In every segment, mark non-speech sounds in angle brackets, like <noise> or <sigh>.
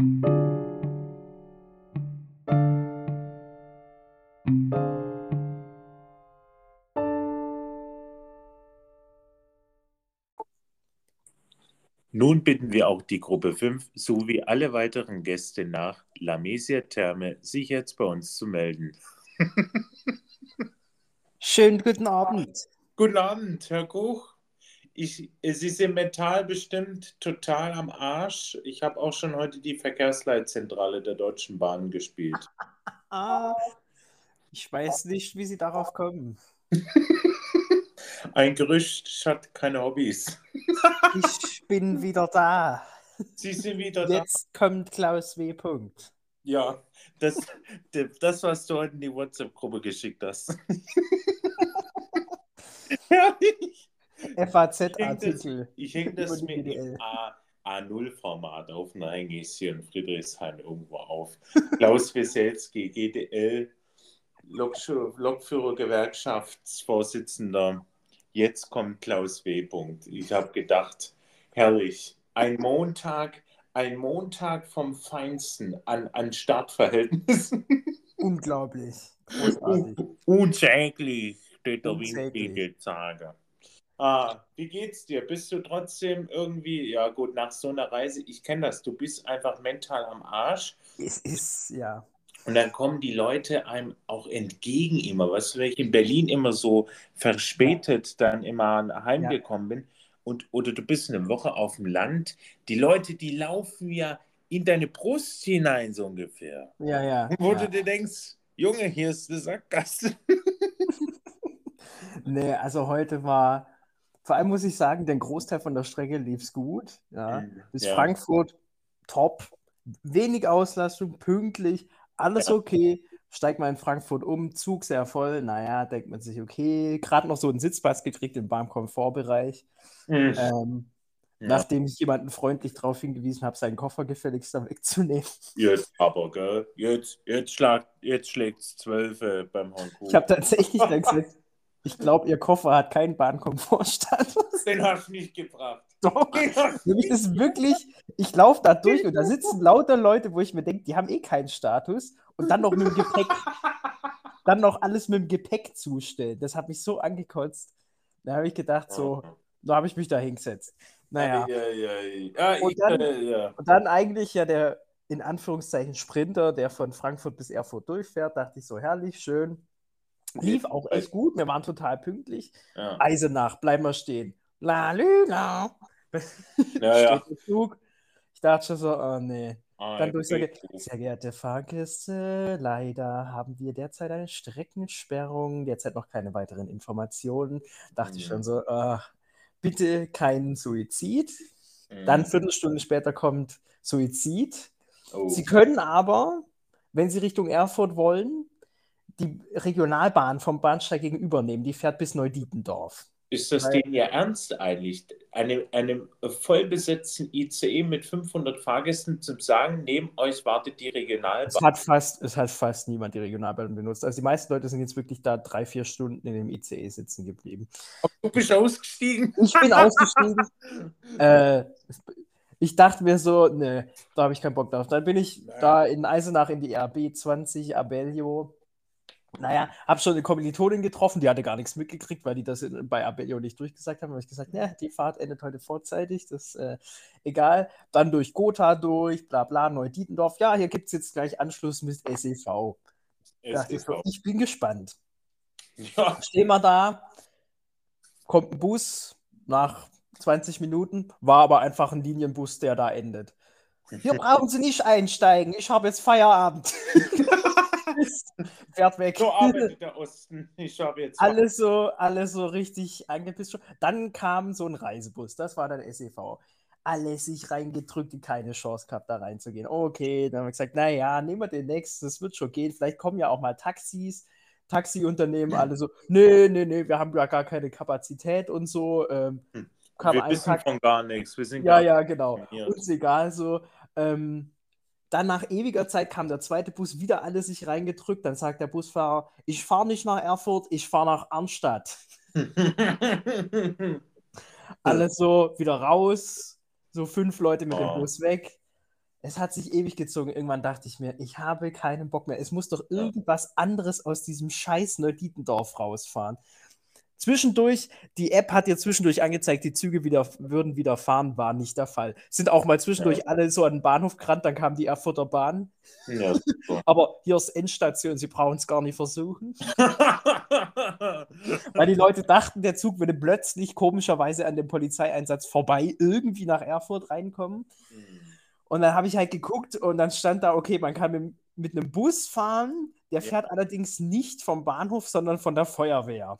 Nun bitten wir auch die Gruppe 5 sowie alle weiteren Gäste nach La Mesia Therme, sich jetzt bei uns zu melden. Schönen guten Abend. Guten Abend, Herr Koch. Ich, Sie sind mental bestimmt total am Arsch. Ich habe auch schon heute die Verkehrsleitzentrale der Deutschen Bahn gespielt. <laughs> Ah, ich weiß nicht, wie Sie darauf kommen. <laughs> Ein Gerücht hat keine Hobbys. <laughs> Ich bin wieder da. Sie sind wieder da. Jetzt kommt Klaus W. Punkt. Ja, das, das, was du heute in die WhatsApp-Gruppe geschickt hast. FAZ-Artikel. Ich hänge das, häng das mit dem A0-Format auf. Nein, ist hier in Friedrichshain irgendwo auf. Klaus Wieselski, GDL, Lokführer-Gewerkschaftsvorsitzender. Jetzt kommt Klaus W. Ich habe gedacht, herrlich, ein Montag, ein Montag vom Feinsten an, an Startverhältnissen. <laughs> Unglaublich. Unsäglich, steht der Windwinkel sagen. Ah, wie geht's dir? Bist du trotzdem irgendwie, ja gut, nach so einer Reise, ich kenne das, du bist einfach mental am Arsch. Es ist, ja. Und dann kommen die Leute einem auch entgegen immer. Weißt du, wenn ich in Berlin immer so verspätet dann immer heimgekommen ja. bin und, oder du bist eine Woche auf dem Land, die Leute, die laufen ja in deine Brust hinein, so ungefähr. Ja, ja. Wo ja. du dir denkst, Junge, hier ist eine Sackgasse. <laughs> nee, also heute war, vor allem muss ich sagen, der Großteil von der Strecke lief es gut. Ja. Mhm. Bis ja. Frankfurt top, wenig Auslastung, pünktlich, alles ja. okay. Steigt mal in Frankfurt um, Zug sehr voll. Naja, denkt man sich, okay, gerade noch so einen Sitzplatz gekriegt im Bahnkomfortbereich. Mhm. Ähm, ja. Nachdem ich jemanden freundlich darauf hingewiesen habe, seinen Koffer gefälligst wegzunehmen. Jetzt aber, gell? Jetzt, jetzt, schlag, jetzt schlägt es zwölf äh, beim Hongkong. Ich habe tatsächlich <laughs> dann gesagt, ich glaube, Ihr Koffer hat keinen Bahnkomfortstatus. <laughs> Den hast du nicht gebracht. Doch. Das ist wirklich, ich laufe da durch und da sitzen lauter Leute, wo ich mir denke, die haben eh keinen Status und dann noch mit dem Gepäck, <laughs> dann noch alles mit dem Gepäck zustellen. Das hat mich so angekotzt. Da habe ich gedacht, so, da habe ich mich da hingesetzt. Naja. Ja, ja, ja. Und, dann, ja. und dann eigentlich ja der in Anführungszeichen Sprinter, der von Frankfurt bis Erfurt durchfährt, dachte ich so, herrlich, schön. Lief auch echt gut, wir waren total pünktlich. Ja. Eisenach, bleiben wir stehen. La, lü, la. <laughs> Ja, ja. Zug. Ich dachte schon so, oh nee. Ah, Dann durchsage, sehr geehrte Fahrgäste, leider haben wir derzeit eine Streckensperrung, derzeit noch keine weiteren Informationen. Dachte mhm. ich schon so, oh, bitte keinen Suizid. Mhm. Dann Viertelstunde später kommt Suizid. Oh. Sie können aber, wenn Sie Richtung Erfurt wollen, die Regionalbahn vom Bahnsteig gegenüber nehmen. Die fährt bis Neudietendorf. Ist das denn ja ernst eigentlich? Einem, einem vollbesetzten ICE mit 500 Fahrgästen zu sagen, neben euch wartet die Regionalbahn. Es hat fast, es hat fast niemand die Regionalbahn benutzt. Also die meisten Leute sind jetzt wirklich da drei, vier Stunden in dem ICE sitzen geblieben. Du bist ausgestiegen? Ich bin ausgestiegen. <laughs> äh, ich dachte mir so, ne, da habe ich keinen Bock drauf. Dann bin ich Nein. da in Eisenach in die RB 20 Abellio naja, habe schon eine Kommilitonin getroffen, die hatte gar nichts mitgekriegt, weil die das in, bei Abellio nicht durchgesagt haben. Da habe ich gesagt, ja, die Fahrt endet heute vorzeitig, das ist äh, egal. Dann durch Gotha durch, bla bla, Neudietendorf. Ja, hier gibt es jetzt gleich Anschluss mit SEV. SEV. Ich bin gespannt. Ja. Stehen wir da, kommt ein Bus nach 20 Minuten, war aber einfach ein Linienbus, der da endet. Hier brauchen Sie nicht einsteigen, ich habe jetzt Feierabend. <laughs> fährt weg. So arbeitet der Osten. Ich habe jetzt. Alles so, alles so richtig angepisst. Dann kam so ein Reisebus, das war dann SEV. Alle sich reingedrückt, die keine Chance gehabt, da reinzugehen. Okay, dann haben wir gesagt, naja, nehmen wir den nächsten, das wird schon gehen. Vielleicht kommen ja auch mal Taxis. Taxiunternehmen alle so, nee, nee, nee, wir haben ja gar keine Kapazität und so. Ähm, hm. wir wissen Tag, von gar nichts. Wir sind ja, ja, genau. Uns egal so. Ähm, dann nach ewiger Zeit kam der zweite Bus, wieder alle sich reingedrückt. Dann sagt der Busfahrer, ich fahre nicht nach Erfurt, ich fahre nach Arnstadt. <laughs> Alles so wieder raus, so fünf Leute mit oh. dem Bus weg. es hat sich ewig gezogen. Irgendwann dachte ich mir, ich habe keinen Bock mehr. Es muss doch irgendwas anderes aus diesem scheiß Neuditendorf rausfahren. Zwischendurch, die App hat dir zwischendurch angezeigt, die Züge wieder, würden wieder fahren, war nicht der Fall. Sind auch mal zwischendurch ja. alle so an den Bahnhof gerannt, dann kam die Erfurter Bahn. Ja, <laughs> Aber hier ist Endstation, sie brauchen es gar nicht versuchen. <laughs> Weil die Leute dachten, der Zug würde plötzlich komischerweise an dem Polizeieinsatz vorbei irgendwie nach Erfurt reinkommen. Mhm. Und dann habe ich halt geguckt und dann stand da, okay, man kann mit, mit einem Bus fahren, der fährt ja. allerdings nicht vom Bahnhof, sondern von der Feuerwehr.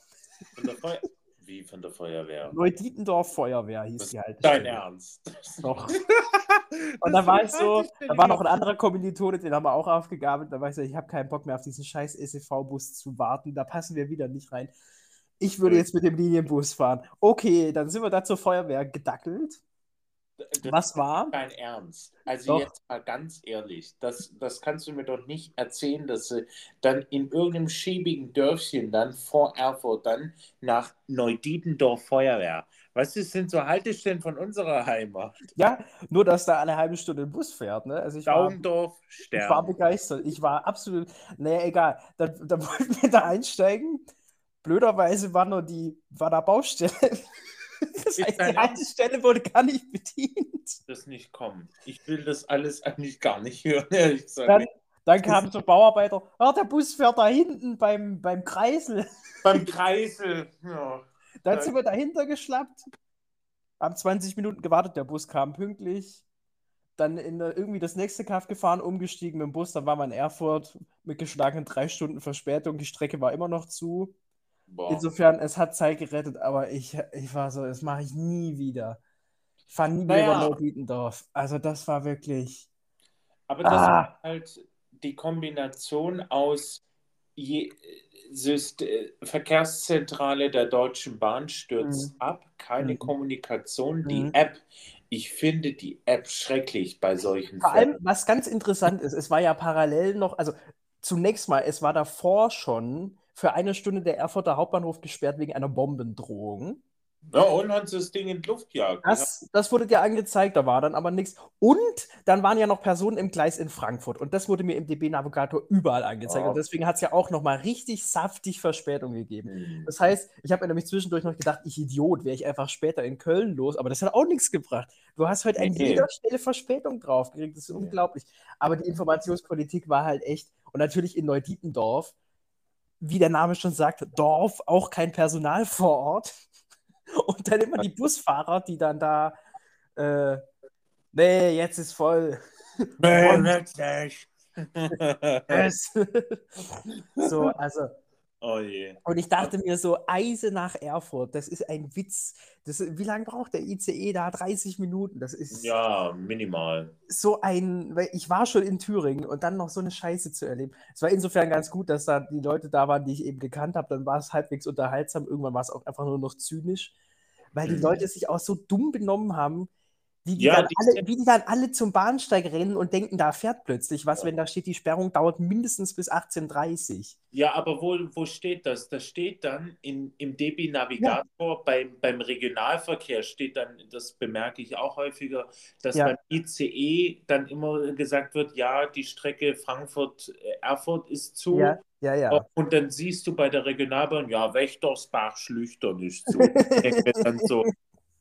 Von der Feuer Wie von der Feuerwehr? Neudietendorf Feuerwehr hieß das die halt. Dein Ernst? Doch. <laughs> Und da war ich so, da war noch ein anderer Kommilitone, den haben wir auch aufgegabelt. Da war ich so, ich habe keinen Bock mehr auf diesen scheiß SEV-Bus zu warten. Da passen wir wieder nicht rein. Ich würde jetzt mit dem Linienbus fahren. Okay, dann sind wir da zur Feuerwehr gedackelt. Das Was war? Dein Ernst. Also doch. jetzt mal ganz ehrlich, das, das kannst du mir doch nicht erzählen, dass sie dann in irgendeinem schäbigen Dörfchen dann vor Erfurt dann nach Neudietendorf Feuerwehr. Du, das sind so Haltestellen von unserer Heimat. Ja, nur dass da alle halbe Stunde ein Bus fährt. Ne? Also ich Daumendorf, war, Stern. Ich war begeistert. Ich war absolut, naja, egal. Dann, dann <laughs> wollten wir da einsteigen. Blöderweise war nur die, war da Baustelle. Das heißt, die Haltestelle wurde gar nicht bedient. Das nicht kommen. Ich will das alles eigentlich gar nicht hören, <laughs> ehrlich gesagt. Dann, dann kam so Bauarbeiter, ah, der Bus fährt da hinten beim, beim Kreisel. Beim Kreisel, ja. Dann sind wir dahinter geschlappt, haben 20 Minuten gewartet, der Bus kam pünktlich. Dann in irgendwie das nächste Kaff gefahren, umgestiegen mit dem Bus, dann war man in Erfurt mit geschlagenen drei Stunden Verspätung. Die Strecke war immer noch zu. Boah. Insofern, es hat Zeit gerettet, aber ich, ich war so, das mache ich nie wieder. Ich fahre nie naja. wieder über Notdietendorf. Also das war wirklich. Aber das ah. ist halt die Kombination aus je, Syst Verkehrszentrale der Deutschen Bahn stürzt mhm. ab, keine mhm. Kommunikation, die mhm. App. Ich finde die App schrecklich bei solchen Vor Fällen. allem, was ganz interessant ist, es war ja parallel noch, also zunächst mal, es war davor schon für eine Stunde der Erfurter Hauptbahnhof gesperrt wegen einer Bombendrohung. Ja, und hat das Ding in die Luft gejagt. Das, das wurde dir angezeigt, da war dann aber nichts. Und dann waren ja noch Personen im Gleis in Frankfurt. Und das wurde mir im DB-Navigator überall angezeigt. Ja. Und deswegen hat es ja auch nochmal richtig saftig Verspätung gegeben. Mhm. Das heißt, ich habe mir nämlich zwischendurch noch gedacht, ich Idiot, wäre ich einfach später in Köln los. Aber das hat auch nichts gebracht. Du hast heute an jeder Stelle Verspätung draufgekriegt. Das ist ja. unglaublich. Aber die Informationspolitik war halt echt. Und natürlich in Neudietendorf wie der Name schon sagt, Dorf, auch kein Personal vor Ort. <laughs> Und dann immer die Busfahrer, die dann da, äh, nee, jetzt ist voll. Nee, <laughs> nicht. <laughs> so, also Oh je. Und ich dachte mir so, Eise nach Erfurt, das ist ein Witz. Das, wie lange braucht der ICE da? 30 Minuten. Das ist. Ja, minimal. So ein, weil ich war schon in Thüringen und dann noch so eine Scheiße zu erleben. Es war insofern ganz gut, dass da die Leute da waren, die ich eben gekannt habe. Dann war es halbwegs unterhaltsam. Irgendwann war es auch einfach nur noch zynisch, weil die mhm. Leute sich auch so dumm benommen haben wie die, ja, die alle, wie die, dann alle, zum Bahnsteig rennen und denken, da fährt plötzlich was, ja. wenn da steht, die Sperrung dauert mindestens bis 18.30 Uhr. Ja, aber wo, wo steht das? Das steht dann in, im DB-Navigator, ja. beim, beim Regionalverkehr steht dann, das bemerke ich auch häufiger, dass beim ICE dann immer gesagt wird, ja, die Strecke Frankfurt-Erfurt ist zu. Ja. Ja, ja. Und dann siehst du bei der Regionalbahn, ja, Wächtersbach, Schlüchtern ist zu. <laughs> dann so,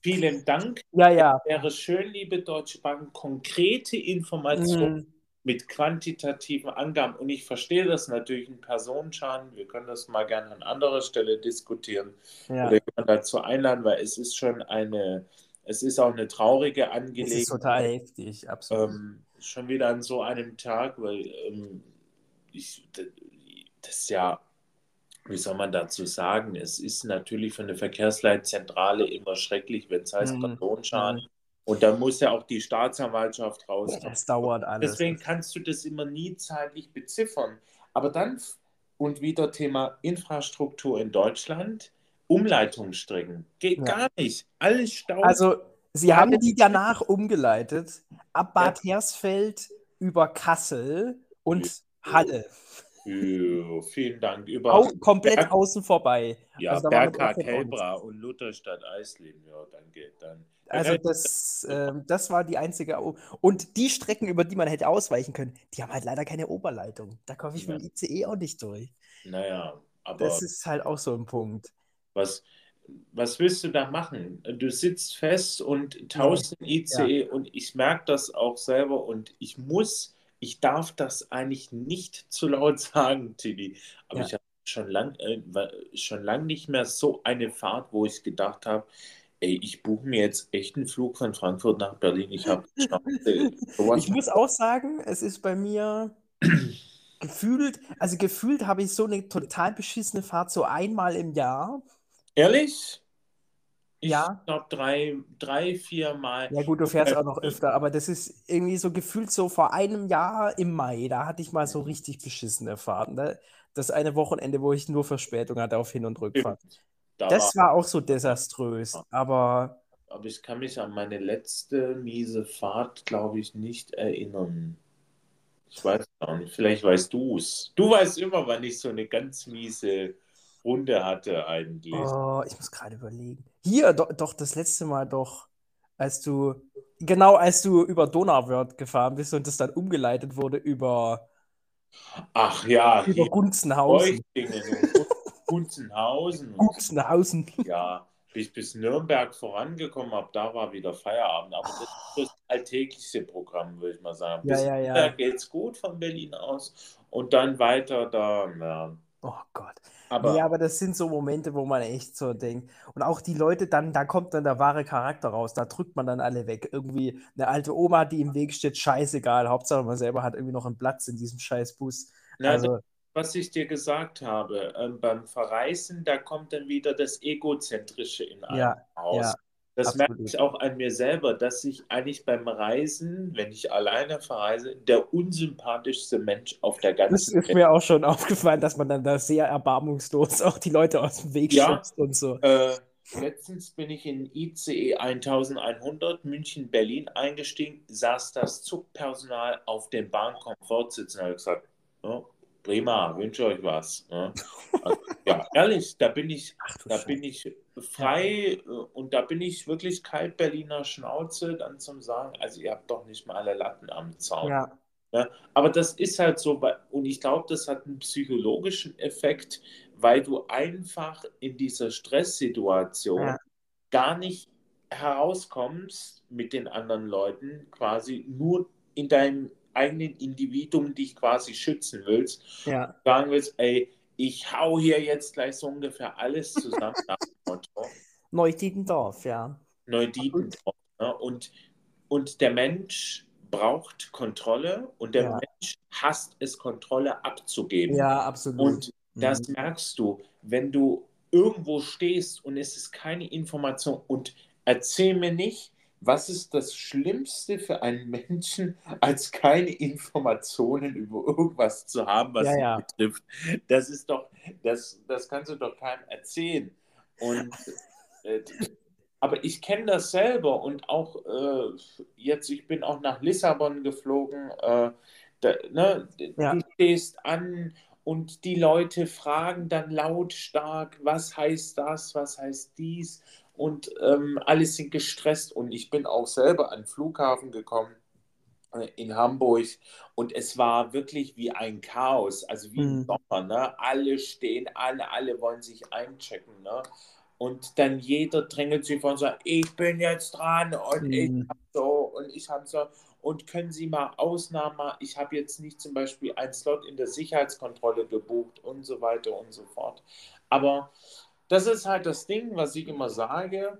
Vielen Dank. Ja, ja. Wäre schön, liebe Deutsche Bank, konkrete Informationen mhm. mit quantitativen Angaben. Und ich verstehe das natürlich in Personenschaden. Wir können das mal gerne an anderer Stelle diskutieren ja. oder dazu einladen, weil es ist schon eine, es ist auch eine traurige Angelegenheit. Es ist total heftig, absolut. Ähm, schon wieder an so einem Tag, weil ähm, ich, das ja wie soll man dazu sagen? Es ist natürlich für eine Verkehrsleitzentrale immer schrecklich, wenn es heißt mhm. Mhm. Und dann muss ja auch die Staatsanwaltschaft raus. Das dauert alles. Deswegen kannst du das immer nie zeitlich beziffern. Aber dann, und wieder Thema Infrastruktur in Deutschland, Umleitungsstrecken. Geht ja. gar nicht. Alles staut. Also, sie haben die danach umgeleitet. Ab Bad ja. Hersfeld über Kassel und Halle. Vielen Dank. Über Au, komplett Berg, außen vorbei. Ja, also Berghard, Helbra und Lutherstadt Eisleben. Ja, danke. Dann, Also das, äh, das war die einzige. Und die Strecken, über die man hätte ausweichen können, die haben halt leider keine Oberleitung. Da komme ich ja. mit dem ICE auch nicht durch. Naja, aber. Das ist halt auch so ein Punkt. Was, was willst du da machen? Du sitzt fest und tausend ja. ICE ja. und ich merke das auch selber und ich muss, ich darf das eigentlich nicht <laughs> zu laut sagen, Tilly. Aber ja. ich habe schon lange äh, schon lang nicht mehr so eine Fahrt, wo ich gedacht habe, ey, ich buche mir jetzt echt einen Flug von Frankfurt nach Berlin. Ich habe <laughs> Ich muss auch sagen, es ist bei mir <clears throat> gefühlt, also gefühlt habe ich so eine total beschissene Fahrt so einmal im Jahr. Ehrlich? Ich ja. glaube drei, drei, vier Mal. Ja gut, du fährst auch noch öfter, aber das ist irgendwie so gefühlt so vor einem Jahr im Mai, da hatte ich mal so richtig beschissene Fahrten. Das eine Wochenende, wo ich nur Verspätung hatte auf Hin- und Rückfahrt. Da das war, war, auch so desaströs, ja. aber... Aber ich kann mich an meine letzte miese Fahrt, glaube ich, nicht erinnern. Ich weiß auch nicht, vielleicht weißt du es. Du weißt immer, wann ich so eine ganz miese Runde hatte eigentlich. Oh, ich muss gerade überlegen. Hier, do, doch, das letzte Mal doch, als du, genau als du über Donauwörth gefahren bist und das dann umgeleitet wurde über. Ach ja, über Gunzenhausen. <laughs> Gunzenhausen. Gunzenhausen. Ja, bis, bis Nürnberg vorangekommen habe, da war wieder Feierabend. Aber das ist das alltägliche Programm, würde ich mal sagen. Bis ja, ja, ja. geht es gut von Berlin aus und dann weiter da. Ja. Oh Gott. Aber, nee, aber das sind so Momente, wo man echt so denkt. Und auch die Leute dann, da kommt dann der wahre Charakter raus, da drückt man dann alle weg. Irgendwie eine alte Oma, die im Weg steht, scheißegal. Hauptsache man selber hat irgendwie noch einen Platz in diesem scheiß Bus. Na, also, was ich dir gesagt habe, ähm, beim Verreisen, da kommt dann wieder das Egozentrische in einem ja, Haus. Ja. Das Absolut. merke ich auch an mir selber, dass ich eigentlich beim Reisen, wenn ich alleine verreise, der unsympathischste Mensch auf der ganzen Welt. Das ist mir auch schon <laughs> aufgefallen, dass man dann da sehr erbarmungslos auch die Leute aus dem Weg ja, schubst und so. Äh, letztens bin ich in ICE 1100 München-Berlin eingestiegen, saß das Zugpersonal auf dem Bahnkomfortsitz und habe gesagt, oh, prima, wünsche euch was. Ne? Also, ja, <laughs> ehrlich, da bin ich, Ach, da bin ich frei. Äh, und da bin ich wirklich kalt Berliner Schnauze, dann zum sagen, also ihr habt doch nicht mal alle Latten am Zaun. Ja. Ja, ne? aber das ist halt so, und ich glaube, das hat einen psychologischen Effekt, weil du einfach in dieser Stresssituation ja. gar nicht herauskommst mit den anderen Leuten, quasi nur in deinem eigenen Individuum dich quasi schützen willst, ja. sagen willst, ey, ich hau hier jetzt gleich so ungefähr alles zusammen. <laughs> Neudietendorf, ja. Neudietendorf. Ne? Und, und der Mensch braucht Kontrolle und der ja. Mensch hasst es, Kontrolle abzugeben. Ja, absolut. Und das mhm. merkst du, wenn du irgendwo stehst und es ist keine Information und erzähl mir nicht, was ist das Schlimmste für einen Menschen, als keine Informationen über irgendwas zu haben, was ja, ihn ja. betrifft? Das ist doch, das, das kannst du doch keinem erzählen. Und äh, aber ich kenne das selber und auch äh, jetzt, ich bin auch nach Lissabon geflogen. Äh, da, ne, ja. Du stehst an und die Leute fragen dann lautstark, was heißt das, was heißt dies und ähm, alle sind gestresst und ich bin auch selber an den Flughafen gekommen äh, in Hamburg und es war wirklich wie ein Chaos, also wie mhm. im Sommer, ne? alle stehen, alle, alle wollen sich einchecken, ne? und dann jeder drängelt sich vor und sagt, ich bin jetzt dran und mhm. ich hab so und ich habe so und können Sie mal Ausnahme, ich habe jetzt nicht zum Beispiel einen Slot in der Sicherheitskontrolle gebucht und so weiter und so fort. Aber das ist halt das Ding, was ich immer sage.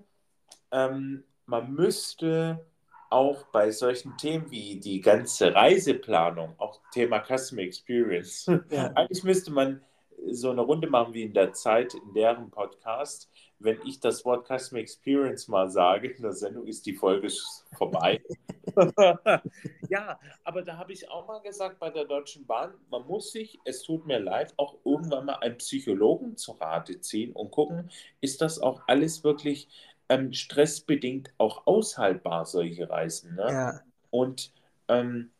Ähm, man müsste auch bei solchen Themen wie die ganze Reiseplanung, auch Thema Customer Experience, ja. <laughs> eigentlich müsste man so eine Runde machen wie in der Zeit, in deren Podcast. Wenn ich das Wort Customer Experience mal sage in der Sendung, ist die Folge vorbei. <laughs> ja, aber da habe ich auch mal gesagt bei der Deutschen Bahn, man muss sich, es tut mir leid, auch irgendwann mal einen Psychologen zu Rate ziehen und gucken, ist das auch alles wirklich ähm, stressbedingt auch aushaltbar, solche Reisen. Ne? Ja. Und ähm,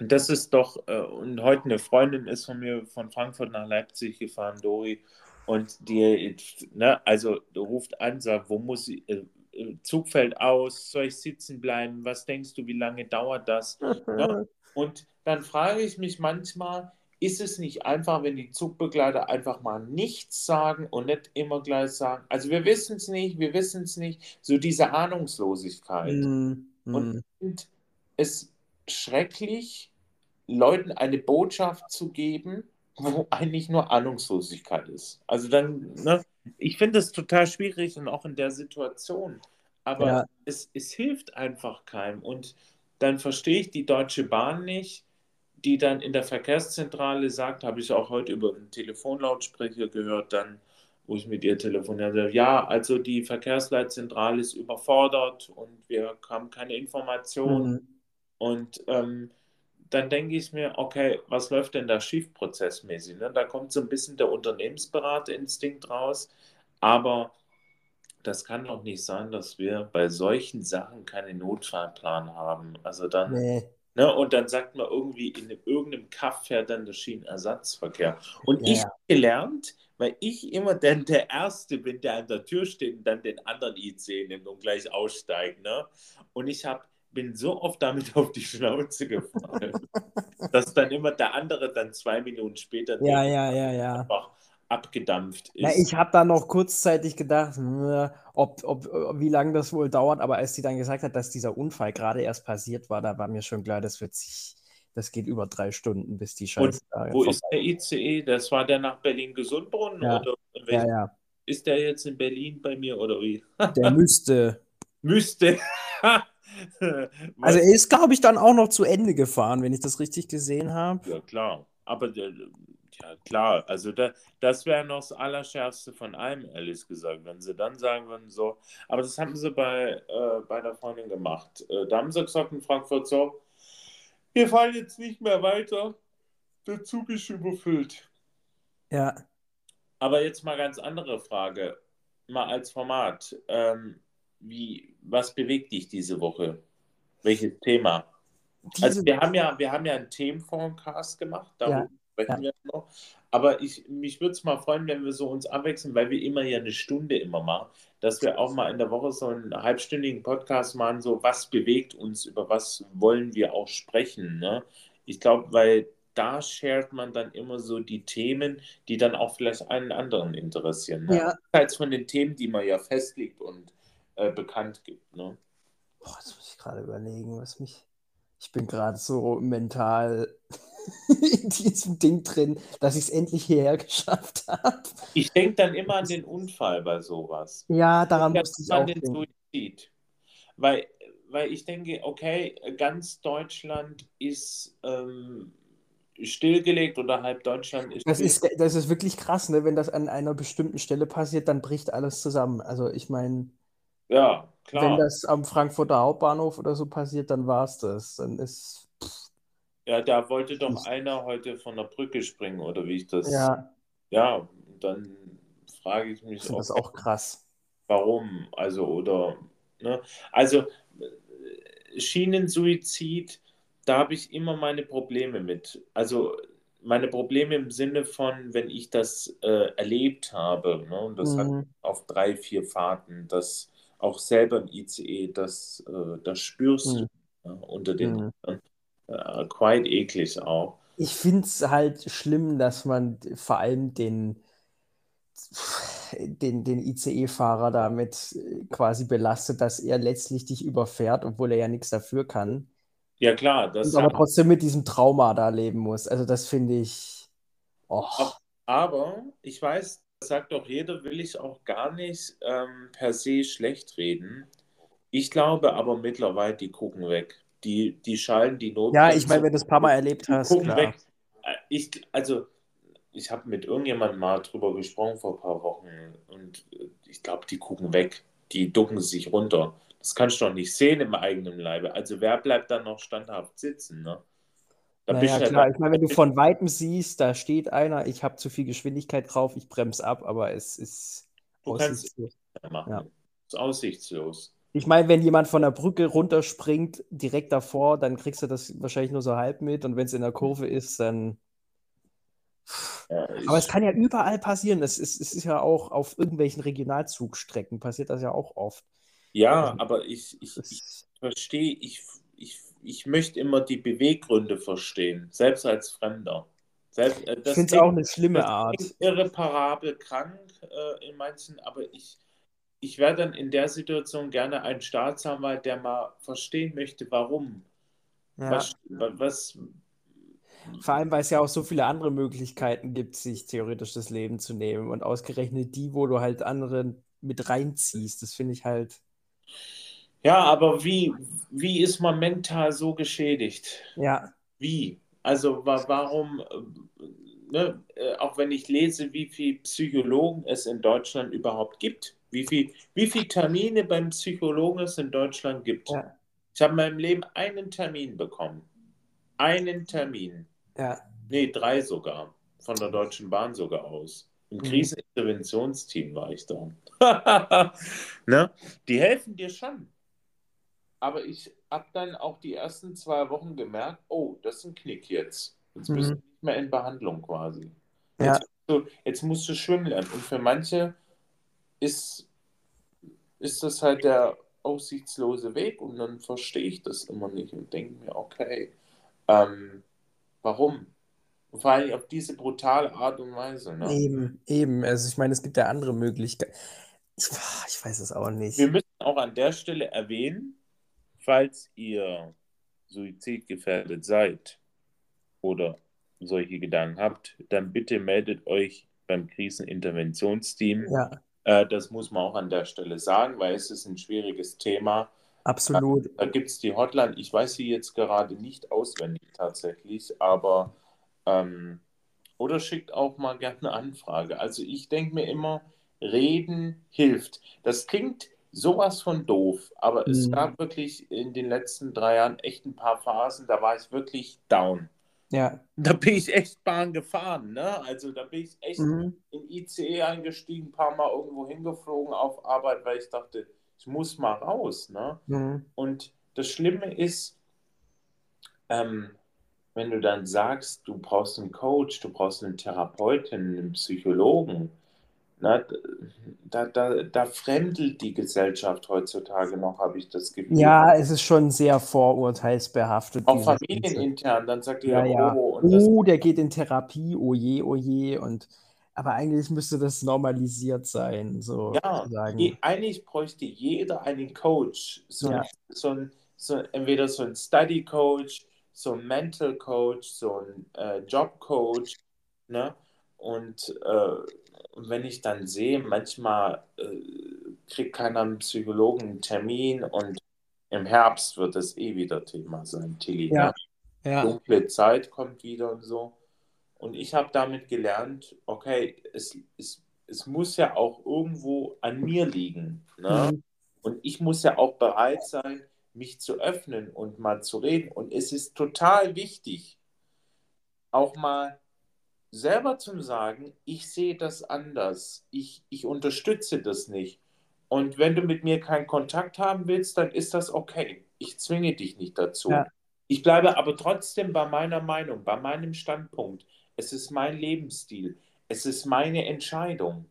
das ist doch, äh, und heute eine Freundin ist von mir von Frankfurt nach Leipzig gefahren, Dori, und die, ne, also ruft an, sagt, wo muss ich, äh, äh, Zug fällt aus, soll ich sitzen bleiben? Was denkst du, wie lange dauert das? ja? <laughs> Und dann frage ich mich manchmal, ist es nicht einfach, wenn die Zugbegleiter einfach mal nichts sagen und nicht immer gleich sagen, also wir wissen es nicht, wir wissen es nicht, so diese Ahnungslosigkeit. Mm, mm. Und es schrecklich, Leuten eine Botschaft zu geben, wo eigentlich nur Ahnungslosigkeit ist. Also dann, ne, ich finde es total schwierig und auch in der Situation. Aber ja. es, es hilft einfach keinem. Und dann verstehe ich die Deutsche Bahn nicht, die dann in der Verkehrszentrale sagt, habe ich auch heute über einen Telefonlautsprecher gehört, dann, wo ich mit ihr telefonierte, ja, also die Verkehrsleitzentrale ist überfordert und wir haben keine Informationen. Mhm. Und ähm, dann denke ich mir, okay, was läuft denn da schief prozessmäßig? Ne? Da kommt so ein bisschen der Unternehmensberaterinnstinkt raus, aber das kann doch nicht sein, dass wir bei solchen Sachen keinen Notfallplan haben. Also dann, nee. ne, und dann sagt man irgendwie, in irgendeinem Kaff fährt dann der Schienenersatzverkehr. Und ja. ich habe gelernt, weil ich immer dann der Erste bin, der an der Tür steht und dann den anderen IC nimmt und gleich aussteigt. Ne? Und ich habe bin so oft damit <laughs> auf die Schnauze gefallen, <laughs> dass dann immer der andere dann zwei Minuten später ja, ja, ja, ja. einfach abgedampft ist. Na, ich habe da noch kurzzeitig gedacht, ob, ob, wie lange das wohl dauert, aber als sie dann gesagt hat, dass dieser Unfall gerade erst passiert war, da war mir schon klar, das wird sich, das geht über drei Stunden, bis die Scheiße. Und wo ist der ICE? Das war der nach Berlin-Gesundbrunnen? Ja. Oder ja, ja. Ist der jetzt in Berlin bei mir oder wie? Der müsste. <laughs> müsste. <laughs> also er ist, glaube ich, dann auch noch zu Ende gefahren, wenn ich das richtig gesehen habe. Ja, klar. Aber der, ja, klar. Also da, das wäre noch das Allerschärfste von allem, ehrlich gesagt, wenn sie dann sagen würden, so. Aber das haben sie bei, äh, bei der Freundin gemacht. Äh, da haben sie gesagt in Frankfurt so, wir fahren jetzt nicht mehr weiter, der Zug ist überfüllt. Ja. Aber jetzt mal ganz andere Frage, mal als Format. Ähm, wie, was bewegt dich diese Woche? Welches Thema? Diese also wir haben ja, wir haben ja einen Themenforecast gemacht, da ja, sprechen ja. wir noch. Aber ich, mich würde es mal freuen, wenn wir so uns abwechseln, weil wir immer ja eine Stunde immer machen, dass wir auch mal in der Woche so einen halbstündigen Podcast machen, so was bewegt uns, über was wollen wir auch sprechen. Ne? Ich glaube, weil da shared man dann immer so die Themen, die dann auch vielleicht einen anderen interessieren. Ne? Ja. Als von den Themen, die man ja festlegt und äh, bekannt gibt. Ne? Boah, jetzt muss ich gerade überlegen, was mich. Ich bin gerade so mental <laughs> in diesem Ding drin, dass ich es endlich hierher geschafft habe. Ich denke dann immer an den Unfall bei sowas. Ja, daran muss ich auch den denken. Suizid. Weil, weil ich denke, okay, ganz Deutschland ist ähm, stillgelegt oder halb Deutschland ist. Das ist, das ist wirklich krass, ne? wenn das an einer bestimmten Stelle passiert, dann bricht alles zusammen. Also ich meine. Ja, klar. Wenn das am Frankfurter Hauptbahnhof oder so passiert, dann war es das. Dann ist. Ja, da wollte doch einer heute von der Brücke springen, oder wie ich das. Ja. Ja, dann frage ich mich auch. Das ist auch krass. Warum? Also, oder. Ne? Also, Schienensuizid, da habe ich immer meine Probleme mit. Also, meine Probleme im Sinne von, wenn ich das äh, erlebt habe, ne? und das mhm. hat auf drei, vier Fahrten, das auch selber im ICE, das, äh, das spürst mhm. du ja, unter den mhm. äh, quite eklig auch. Ich finde es halt schlimm, dass man vor allem den, den, den ICE-Fahrer damit quasi belastet, dass er letztlich dich überfährt, obwohl er ja nichts dafür kann. Ja, klar. Das aber trotzdem mit diesem Trauma da leben muss. Also, das finde ich. Oh. Aber ich weiß, sagt doch jeder, will ich auch gar nicht ähm, per se schlecht reden. Ich glaube aber mittlerweile, die gucken weg. Die, die schalten die Not. Ja, ich meine, wenn du es ein paar Mal erlebt hast. Gucken klar. weg. Äh, ich, also, ich habe mit irgendjemandem mal drüber gesprochen vor ein paar Wochen und äh, ich glaube, die gucken weg. Die ducken sich runter. Das kannst du doch nicht sehen im eigenen Leibe. Also, wer bleibt dann noch standhaft sitzen? Ne? Da naja, halt klar. Ich meine, wenn du von Weitem siehst, da steht einer, ich habe zu viel Geschwindigkeit drauf, ich bremse ab, aber es ist du aussichtslos. Ja. ist aussichtslos. Ich meine, wenn jemand von der Brücke runterspringt, direkt davor, dann kriegst du das wahrscheinlich nur so halb mit und wenn es in der Kurve ist, dann. Ja, aber es kann ja überall passieren. Es ist, es ist ja auch auf irgendwelchen Regionalzugstrecken passiert das ja auch oft. Ja, aber ich, ich, ich verstehe, ich, ich, möchte immer die Beweggründe verstehen, selbst als Fremder. Selbst, äh, ich finde es auch eine schlimme Art. Irreparabel krank äh, in manchen, aber ich, ich wäre dann in der Situation gerne ein Staatsanwalt, der mal verstehen möchte, warum. Ja. Was, was, Vor allem, weil es ja auch so viele andere Möglichkeiten gibt, sich theoretisch das Leben zu nehmen. Und ausgerechnet die, wo du halt andere mit reinziehst, das finde ich halt. Ja, aber wie, wie ist man mental so geschädigt? Ja. Wie? Also warum, äh, ne, äh, auch wenn ich lese, wie viele Psychologen es in Deutschland überhaupt gibt, wie viele wie viel Termine beim Psychologen es in Deutschland gibt. Ja. Ich habe in meinem Leben einen Termin bekommen. Einen Termin. Ja. Nee, drei sogar. Von der Deutschen Bahn sogar aus. Im mhm. Kriseninterventionsteam war ich da. <laughs> ne? Die helfen dir schon. Aber ich habe dann auch die ersten zwei Wochen gemerkt, oh, das ist ein Knick jetzt. Jetzt mhm. bist du nicht mehr in Behandlung quasi. Ja. Jetzt, musst du, jetzt musst du schwimmen lernen. Und für manche ist, ist das halt der aussichtslose Weg und dann verstehe ich das immer nicht und denke mir, okay, ähm, warum? vor allem auf diese brutale Art und Weise. Ne? Eben, eben. Also ich meine, es gibt ja andere Möglichkeiten. Ich, ich weiß es auch nicht. Wir müssen auch an der Stelle erwähnen, falls ihr suizidgefährdet seid oder solche Gedanken habt, dann bitte meldet euch beim Kriseninterventionsteam. Ja. Äh, das muss man auch an der Stelle sagen, weil es ist ein schwieriges Thema. Absolut. Da, da gibt es die Hotline, ich weiß sie jetzt gerade nicht auswendig tatsächlich, aber ähm, oder schickt auch mal gerne eine Anfrage. Also ich denke mir immer, reden hilft. Das klingt sowas von doof, aber mhm. es gab wirklich in den letzten drei Jahren echt ein paar Phasen, da war ich wirklich down. Ja. Da bin ich echt Bahn gefahren, ne? Also da bin ich echt mhm. in ICE eingestiegen, ein paar Mal irgendwo hingeflogen auf Arbeit, weil ich dachte, ich muss mal raus, ne? Mhm. Und das Schlimme ist, ähm, wenn du dann sagst, du brauchst einen Coach, du brauchst einen Therapeuten, einen Psychologen, na, da, da, da fremdelt die Gesellschaft heutzutage noch, habe ich das Gefühl. Ja, es ist schon sehr vorurteilsbehaftet. Auch familienintern, dann sagt ihr, ja, ja. oh, oh der geht in Therapie, oh je, oh je. Und, aber eigentlich müsste das normalisiert sein. So ja, je, eigentlich bräuchte jeder einen Coach. So, ja. so ein, so, entweder so ein Study Coach, so ein Mental Coach, so ein äh, Job Coach. Ne? Und äh, wenn ich dann sehe, manchmal äh, kriegt keiner einen Psychologen einen Termin und im Herbst wird das eh wieder Thema sein, Tilly. Ja. Ne? ja. Dunkle Zeit kommt wieder und so. Und ich habe damit gelernt, okay, es, es, es muss ja auch irgendwo an mir liegen. Ne? Mhm. Und ich muss ja auch bereit sein, mich zu öffnen und mal zu reden. Und es ist total wichtig, auch mal selber zu sagen, ich sehe das anders, ich, ich unterstütze das nicht. Und wenn du mit mir keinen Kontakt haben willst, dann ist das okay. Ich zwinge dich nicht dazu. Ja. Ich bleibe aber trotzdem bei meiner Meinung, bei meinem Standpunkt. Es ist mein Lebensstil. Es ist meine Entscheidung.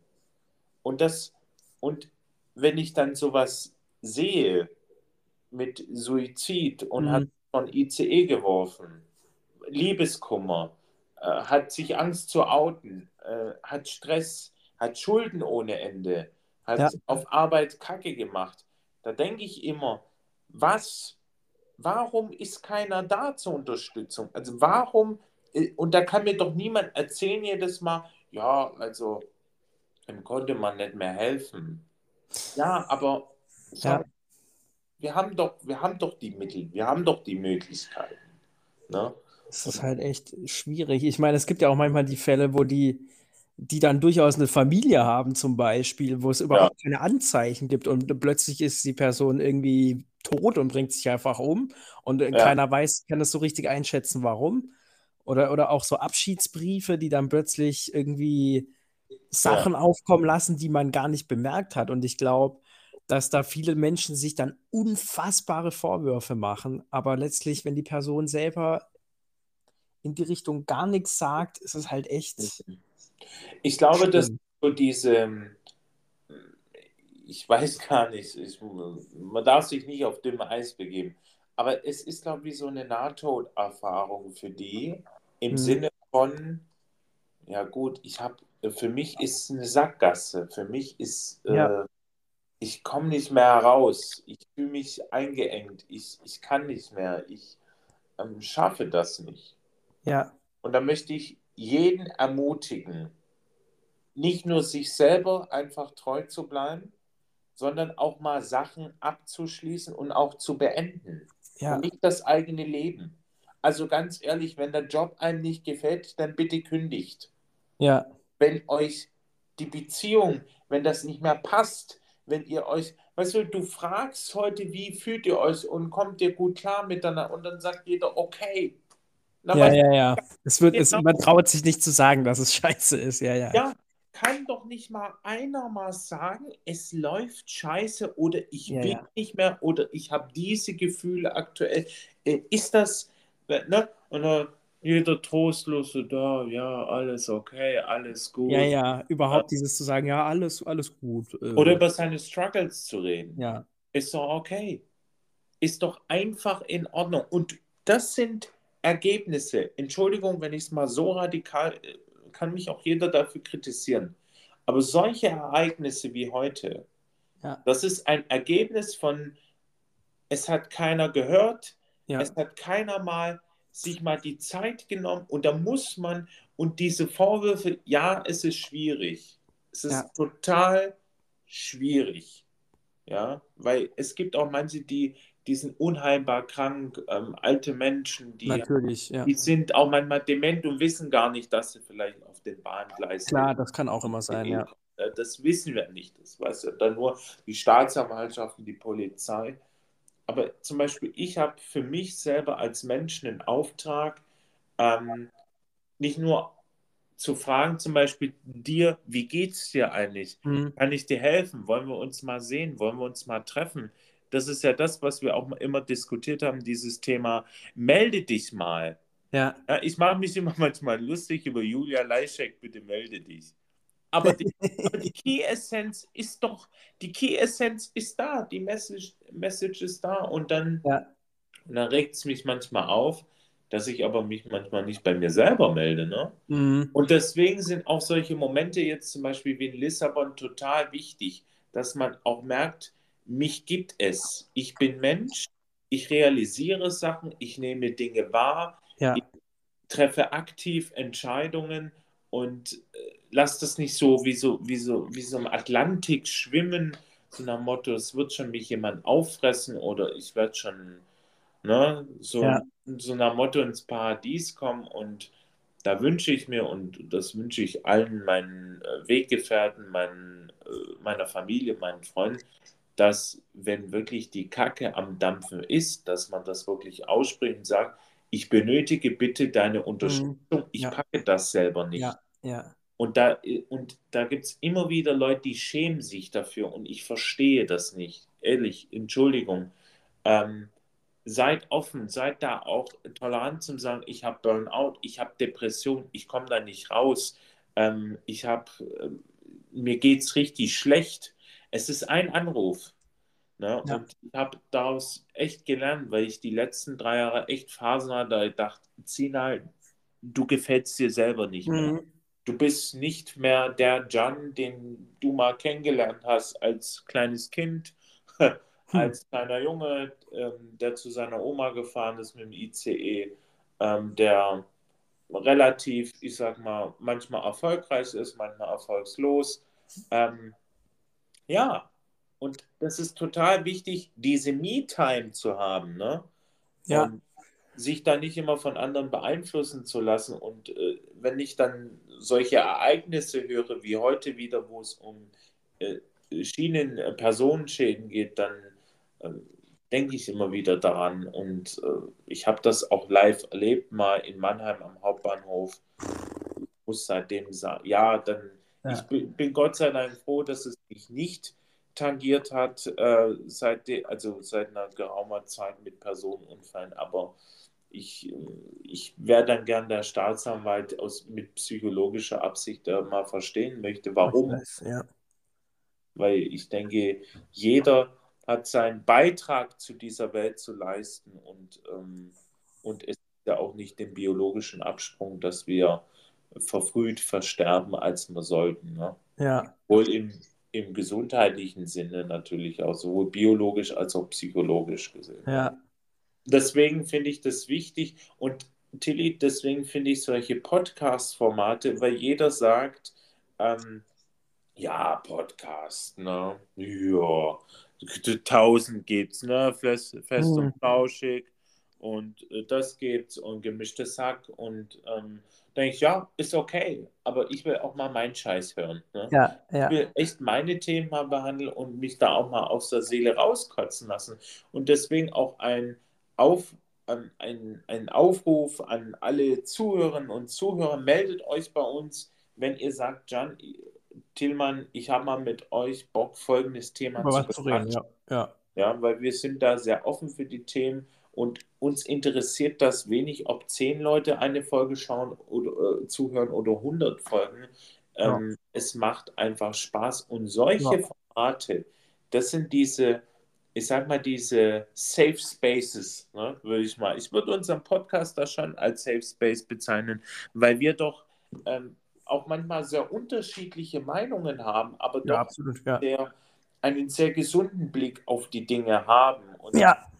Und das, und wenn ich dann sowas sehe mit Suizid und mhm. hat von ICE geworfen, Liebeskummer, hat sich Angst zu outen, äh, hat Stress, hat Schulden ohne Ende, hat ja. auf Arbeit Kacke gemacht. Da denke ich immer, was, warum ist keiner da zur Unterstützung? Also warum, äh, und da kann mir doch niemand erzählen jedes Mal, ja, also dem konnte man nicht mehr helfen. Ja, aber ja. wir haben doch, wir haben doch die Mittel, wir haben doch die Möglichkeiten. Ne? Das ist halt echt schwierig. Ich meine, es gibt ja auch manchmal die Fälle, wo die, die dann durchaus eine Familie haben, zum Beispiel, wo es überhaupt ja. keine Anzeichen gibt und plötzlich ist die Person irgendwie tot und bringt sich einfach um und ja. keiner weiß, kann das so richtig einschätzen, warum. Oder, oder auch so Abschiedsbriefe, die dann plötzlich irgendwie Sachen ja. aufkommen lassen, die man gar nicht bemerkt hat. Und ich glaube, dass da viele Menschen sich dann unfassbare Vorwürfe machen, aber letztlich, wenn die Person selber in die Richtung gar nichts sagt, ist es halt echt. Ich glaube, schlimm. dass so diese, ich weiß <laughs> gar nicht, ich, man darf sich nicht auf dünne Eis begeben. Aber es ist, glaube ich, so eine Nahtoderfahrung für die im mhm. Sinne von, ja gut, ich habe, für mich ist es eine Sackgasse. Für mich ist, ja. äh, ich komme nicht mehr heraus. Ich fühle mich eingeengt. Ich, ich kann nicht mehr. Ich ähm, schaffe das nicht. Ja. Und da möchte ich jeden ermutigen, nicht nur sich selber einfach treu zu bleiben, sondern auch mal Sachen abzuschließen und auch zu beenden. Ja. Und nicht das eigene Leben. Also ganz ehrlich, wenn der Job einem nicht gefällt, dann bitte kündigt. Ja. Wenn euch die Beziehung, wenn das nicht mehr passt, wenn ihr euch, weißt du, du fragst heute, wie fühlt ihr euch und kommt ihr gut klar miteinander und dann sagt jeder, okay. Na, ja, ja, ja. Es wird, es, man traut sich nicht zu sagen, dass es scheiße ist. Ja, ja. Ja, kann doch nicht mal einer mal sagen, es läuft scheiße oder ich ja, will ja. nicht mehr oder ich habe diese Gefühle aktuell. Äh, ist das, ne? Und dann jeder Trostlose da, ja, alles okay, alles gut. Ja, ja, überhaupt ja. dieses zu sagen, ja, alles, alles gut. Äh. Oder über seine Struggles zu reden. Ja. Ist doch okay. Ist doch einfach in Ordnung. Und das sind Ergebnisse. Entschuldigung, wenn ich es mal so radikal äh, kann mich auch jeder dafür kritisieren. Aber solche Ereignisse wie heute, ja. das ist ein Ergebnis von, es hat keiner gehört, ja. es hat keiner mal sich mal die Zeit genommen und da muss man, und diese Vorwürfe, ja, es ist schwierig. Es ist ja. total schwierig. Ja, weil es gibt auch manche, die die sind unheilbar krank, ähm, alte Menschen, die, ja. die sind auch manchmal dement und wissen gar nicht, dass sie vielleicht auf den Bahngleisen Klar, das kann auch immer sein, ja. Äh, das wissen wir nicht, das weiß ja dann nur die Staatsanwaltschaften, die Polizei. Aber zum Beispiel, ich habe für mich selber als Menschen einen Auftrag, ähm, nicht nur zu fragen, zum Beispiel dir, wie geht es dir eigentlich? Mhm. Kann ich dir helfen? Wollen wir uns mal sehen? Wollen wir uns mal treffen? Das ist ja das, was wir auch immer diskutiert haben, dieses Thema, melde dich mal. Ja. ja ich mache mich immer <laughs> manchmal lustig über Julia Leischek, bitte melde dich. Aber die, aber <laughs> die Key Essence ist doch, die Key Essence ist da, die Message, Message ist da und dann, ja. dann regt es mich manchmal auf, dass ich aber mich manchmal nicht bei mir selber melde. Ne? Mhm. Und deswegen sind auch solche Momente jetzt zum Beispiel wie in Lissabon total wichtig, dass man auch merkt, mich gibt es. Ich bin Mensch, ich realisiere Sachen, ich nehme Dinge wahr, ja. ich treffe aktiv Entscheidungen und äh, lasse das nicht so wie, so wie so wie so im Atlantik schwimmen, so nach Motto, es wird schon mich jemand auffressen oder ich werde schon ne, so, ja. so nach Motto ins Paradies kommen und da wünsche ich mir und das wünsche ich allen meinen äh, Weggefährten, meinen, äh, meiner Familie, meinen Freunden, dass wenn wirklich die Kacke am Dampfen ist, dass man das wirklich ausspricht und sagt, ich benötige bitte deine Unterstützung, mhm. ich ja. packe das selber nicht. Ja, ja. Und da, und da gibt es immer wieder Leute, die schämen sich dafür und ich verstehe das nicht. Ehrlich, Entschuldigung. Ähm, seid offen, seid da auch tolerant zum sagen, ich habe Burnout, ich habe Depression, ich komme da nicht raus, ähm, ich habe, äh, mir geht es richtig schlecht es ist ein Anruf. Ne? Ja. Und ich habe daraus echt gelernt, weil ich die letzten drei Jahre echt Phasen hatte, da ich dachte, Zina, du gefällst dir selber nicht mehr. Mhm. Du bist nicht mehr der Jan, den du mal kennengelernt hast als kleines Kind, <laughs> als kleiner Junge, ähm, der zu seiner Oma gefahren ist mit dem ICE, ähm, der relativ, ich sag mal, manchmal erfolgreich ist, manchmal erfolgslos. Ähm, ja, und das ist total wichtig, diese Me-Time zu haben, ne? Ja. Und sich da nicht immer von anderen beeinflussen zu lassen. Und äh, wenn ich dann solche Ereignisse höre, wie heute wieder, wo es um äh, Schienen, äh, Personenschäden geht, dann äh, denke ich immer wieder daran. Und äh, ich habe das auch live erlebt, mal in Mannheim am Hauptbahnhof. Ich muss seitdem sagen, ja, dann ja. Ich bin, bin, Gott sei Dank froh, dass es mich nicht tangiert hat, äh, seit, de, also seit einer geraumer Zeit mit Personenunfällen. Aber ich, ich wäre dann gern der Staatsanwalt aus, mit psychologischer Absicht äh, mal verstehen möchte, warum. Weiß, ja. weil ich denke, jeder hat seinen Beitrag zu dieser Welt zu leisten und, ähm, und es ist ja auch nicht den biologischen Absprung, dass wir verfrüht versterben, als wir sollten. Ne? Ja. Wohl im, im gesundheitlichen Sinne natürlich auch, sowohl biologisch als auch psychologisch gesehen. Ja. Deswegen finde ich das wichtig und Tilly, deswegen finde ich solche Podcast-Formate, weil jeder sagt, ähm, ja, Podcast, ne? Ja, tausend gibt's, ne? Fest, fest und flauschig und äh, das gibt's und gemischtes Hack und ähm, denke ich, ja, ist okay, aber ich will auch mal meinen Scheiß hören. Ne? Ja, ja. Ich will echt meine Themen mal behandeln und mich da auch mal aus der Seele rauskotzen lassen. Und deswegen auch ein, Auf, ein, ein, ein Aufruf an alle Zuhörerinnen und Zuhörer, meldet euch bei uns, wenn ihr sagt, Jan, Tillmann, ich habe mal mit euch Bock, folgendes Thema Über zu reden. Ja, ja. ja, weil wir sind da sehr offen für die Themen und uns interessiert das wenig, ob zehn Leute eine Folge schauen oder äh, zuhören oder 100 Folgen. Ähm, ja. Es macht einfach Spaß. Und solche ja. Formate, das sind diese, ich sag mal, diese Safe Spaces, ne, würde ich mal. Ich würde unseren Podcast da schon als Safe Space bezeichnen, weil wir doch ähm, auch manchmal sehr unterschiedliche Meinungen haben, aber doch ja, absolut, sehr, einen sehr gesunden Blick auf die Dinge haben. Und ja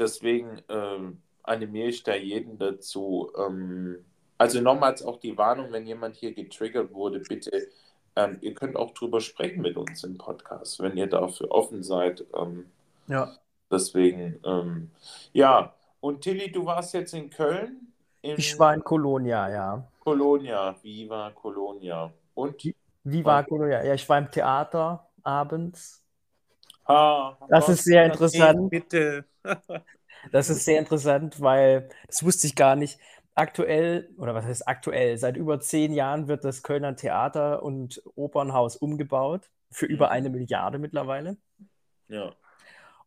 Deswegen ähm, animiere ich da jeden dazu. Ähm, also nochmals auch die Warnung, wenn jemand hier getriggert wurde, bitte, ähm, ihr könnt auch drüber sprechen mit uns im Podcast, wenn ihr dafür offen seid. Ähm, ja. Deswegen, ähm, ja. Und Tilly, du warst jetzt in Köln? ich war in Kolonia, ja. Kolonia, Viva Kolonia. Und? Viva Kolonia, ja, ich war im Theater abends Ah, das ist sehr interessant. Bitte. Das ist sehr interessant, weil das wusste ich gar nicht. Aktuell, oder was heißt aktuell, seit über zehn Jahren wird das Kölner Theater und Opernhaus umgebaut. Für über mhm. eine Milliarde mittlerweile. Ja.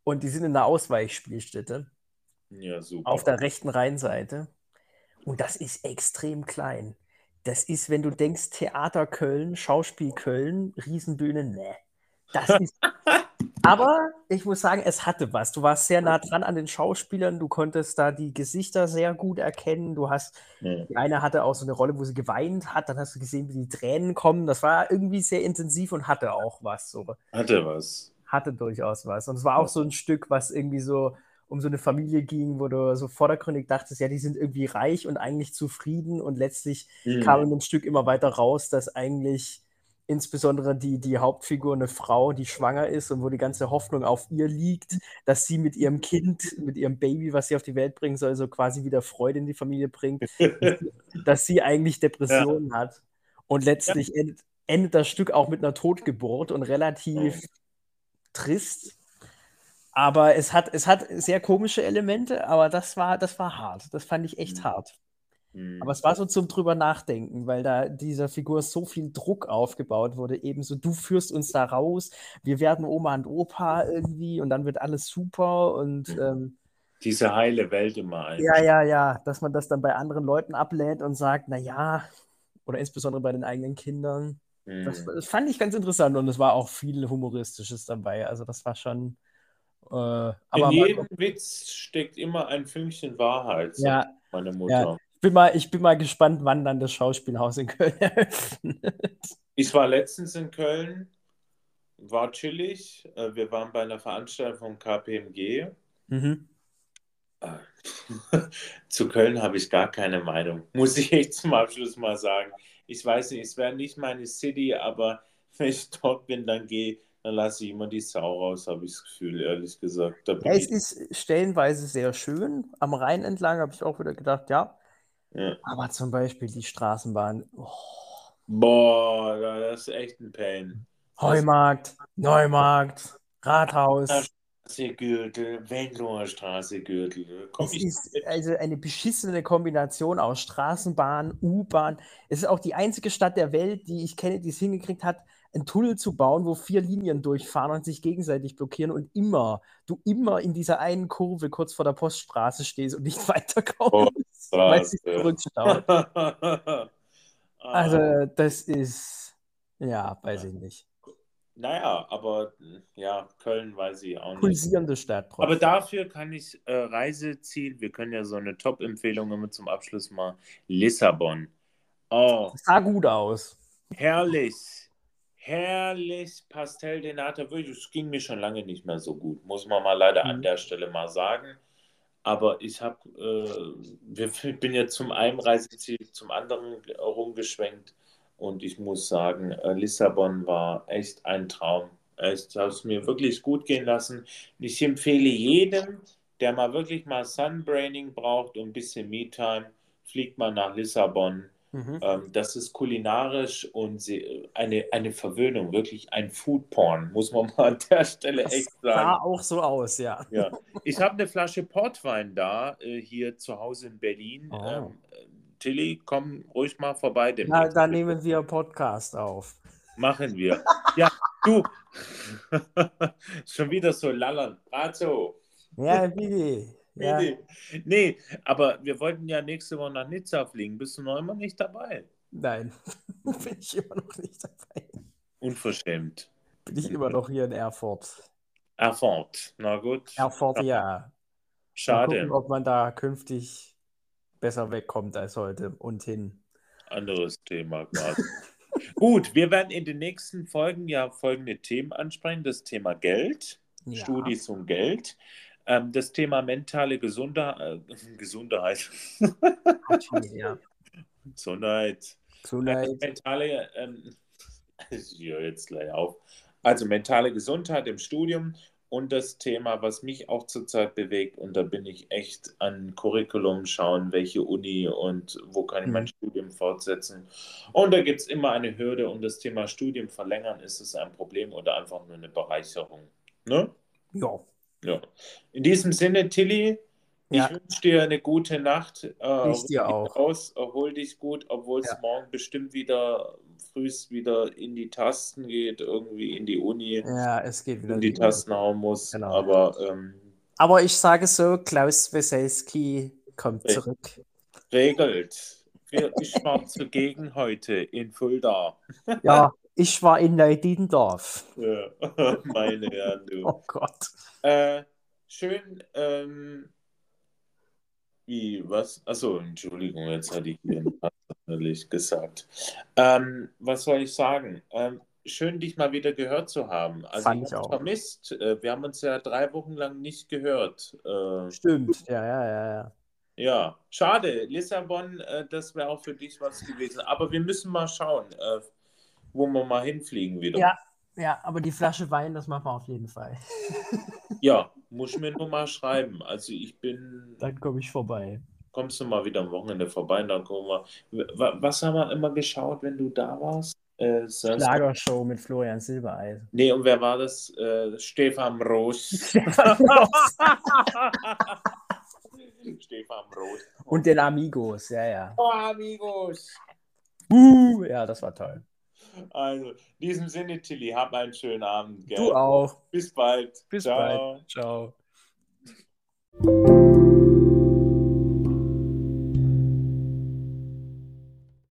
Und die sind in der Ausweichspielstätte. Ja, super. Auf der rechten Rheinseite. Und das ist extrem klein. Das ist, wenn du denkst, Theater Köln, Schauspiel Köln, Riesenbühne, ne. Ist, <laughs> aber ich muss sagen, es hatte was. Du warst sehr nah dran an den Schauspielern, du konntest da die Gesichter sehr gut erkennen. Du hast, ja. die eine hatte auch so eine Rolle, wo sie geweint hat, dann hast du gesehen, wie die Tränen kommen. Das war irgendwie sehr intensiv und hatte auch was. So. Hatte was. Hatte durchaus was. Und es war auch so ein Stück, was irgendwie so um so eine Familie ging, wo du so vordergründig dachtest, ja, die sind irgendwie reich und eigentlich zufrieden und letztlich mhm. kam in dem Stück immer weiter raus, dass eigentlich insbesondere die, die Hauptfigur, eine Frau, die schwanger ist und wo die ganze Hoffnung auf ihr liegt, dass sie mit ihrem Kind, mit ihrem Baby, was sie auf die Welt bringen soll, so quasi wieder Freude in die Familie bringt, dass sie <laughs> eigentlich Depressionen ja. hat. Und letztlich ja. endet, endet, das Stück auch mit einer Totgeburt und relativ oh. trist. Aber es hat, es hat sehr komische Elemente, aber das war, das war hart. Das fand ich echt mhm. Aber es war so zum drüber nachdenken, weil da dieser Figur so viel Druck aufgebaut wurde. Ebenso, du führst uns da raus, wir werden Oma und Opa irgendwie und dann wird alles super und. Ähm, Diese heile Welt immer ein. Ja, ja, ja, dass man das dann bei anderen Leuten ablehnt und sagt, naja, oder insbesondere bei den eigenen Kindern. Mhm. Das, das, fand ich ganz interessant und es war auch viel Humoristisches dabei. Also, das war schon. Äh, aber In jedem Witz steckt immer ein Fünkchen Wahrheit, ja, meine Mutter. Ja bin mal, ich bin mal gespannt, wann dann das Schauspielhaus in Köln <laughs> eröffnet. Ich war letztens in Köln, war chillig. Äh, wir waren bei einer Veranstaltung vom KPMG. Mhm. Äh, <laughs> zu Köln habe ich gar keine Meinung, muss ich echt zum Abschluss mal sagen. Ich weiß nicht, es wäre nicht meine City, aber <laughs> wenn ich dort bin, dann gehe dann lasse ich immer die Sau raus, habe ich das Gefühl, ehrlich gesagt. Ja, es ist stellenweise sehr schön. Am Rhein entlang habe ich auch wieder gedacht, ja, ja. Aber zum Beispiel die Straßenbahn. Oh. Boah, das ist echt ein Pain. Heumarkt, Neumarkt, Rathaus. Straße, Gürtel, Wendloher Straße, Gürtel. Komm, es ist also eine beschissene Kombination aus Straßenbahn, U-Bahn. Es ist auch die einzige Stadt der Welt, die ich kenne, die es hingekriegt hat, einen Tunnel zu bauen, wo vier Linien durchfahren und sich gegenseitig blockieren und immer, du immer in dieser einen Kurve kurz vor der Poststraße stehst und nicht <laughs> weiterkommst, oh, weil es sich zurückstaut. <laughs> also, das ist, ja, weiß ich nicht. naja, aber ja, Köln weiß ich auch nicht. Pulsierende Stadt. trotzdem. Aber dafür kann ich äh, Reiseziel, wir können ja so eine Top-Empfehlung immer zum Abschluss mal, Lissabon. Oh, sah gut aus. herrlich, herrlich Pastel de Nata, wirklich, es ging mir schon lange nicht mehr so gut, muss man mal leider an Mhm. der Stelle mal sagen. Aber ich habe, äh, ich bin jetzt zum einen Reiseziel zum anderen rumgeschwenkt und ich muss sagen, äh, Lissabon war echt ein Traum. Echt, habe es mir wirklich gut gehen lassen. Ich empfehle jedem, der mal wirklich mal Sunbraining braucht und ein bisschen Me-Time, fliegt mal nach Lissabon. Mhm. Ähm, das ist kulinarisch und eine, eine Verwöhnung, wirklich ein Foodporn, muss man mal an der Stelle Das echt sah sagen. auch so aus, ja. Ja. Ich habe eine Flasche Portwein da, äh, hier zu Hause in Berlin. Oh. Ähm, äh, Tilly, komm ruhig mal vorbei. Na, da nehmen wir Podcast auf. Machen wir. Ja, du. <laughs> Schon wieder so lallern. Gerade so. Ja, bitte. Ja. Nee, nee, aber wir wollten ja nächste Woche nach Nizza fliegen. Bist du noch immer nicht dabei? Nein, <laughs> bin ich immer noch nicht dabei. Unverschämt. Bin ich immer noch hier in Erfurt. Erfurt. Na gut. Erfurt, ja. Mal Schade. gucken, ob man da künftig besser wegkommt als heute und hin. Anderes Thema gerade. <laughs> Gut, wir werden in den nächsten Folgen ja folgende Themen ansprechen. Das Thema Geld, Ja. Studis und Geld. Ähm, das Thema mentale <laughs> Gesundheit. Äh, Gesundheit. ja. Gesundheit. Gesundheit. Mentale, ähm, <laughs> ich höre jetzt gleich auf. Also mentale Gesundheit im Studium und das Thema, was mich auch zurzeit bewegt, und da bin ich echt an Curriculum schauen, welche Uni und wo kann ich mein Mhm. Studium fortsetzen. Und da gibt es immer eine Hürde und das Thema Studium verlängern, ist es ein Problem oder einfach nur eine Bereicherung. Ne? Ja. Ja. In diesem Sinne, Tilly, Ja. ich wünsche dir eine gute Nacht. Äh, Ich dir auch. Aus, erhol dich gut, obwohl es Ja. morgen bestimmt wieder frühst wieder in die Tasten geht, irgendwie in die Uni, ja, es geht wieder in die die Tasten hauen muss. Genau. Aber ähm, Aber ich sage so, Klaus Weselski kommt Richtig. zurück. regelt. Ich war zugegen heute in Fulda. Ja, <laughs> ich war in Neudiendorf. Ja, <laughs> meine Herren, du. Oh Gott. Äh, schön, ähm, wie, was? Achso, Entschuldigung, jetzt hatte ich hier natürlich gesagt. Ähm, was soll ich sagen? Ähm, schön, dich mal wieder gehört zu haben. Also Fand ich ich vermisst. Äh, wir haben uns ja drei Wochen lang nicht gehört. Äh, Stimmt. Ja, ja, ja, ja. ja, schade. Lissabon, äh, das wäre auch für dich was gewesen. Aber wir müssen mal schauen, wo wir mal hinfliegen wieder. Ja. Ja, aber die Flasche Wein, das machen wir auf jeden Fall. <laughs> Ja, muss mir nur mal schreiben. Also ich bin, Dann komme ich vorbei. kommst du mal wieder am Wochenende vorbei und dann gucken wir. Wa- Was haben wir immer geschaut, wenn du da warst? Äh, Schlagershow mit Florian Silbereis. Nee, und wer war das? Äh, Stefan Roos. <laughs> <laughs> Stefan Roos. Und den Amigos, ja, ja. Oh, amigos. Uh, ja, das war toll. Also, in diesem Sinne, Tilly, hab einen schönen Abend. Gell? Du auch. Bis bald. Bis Ciao. bald. Ciao.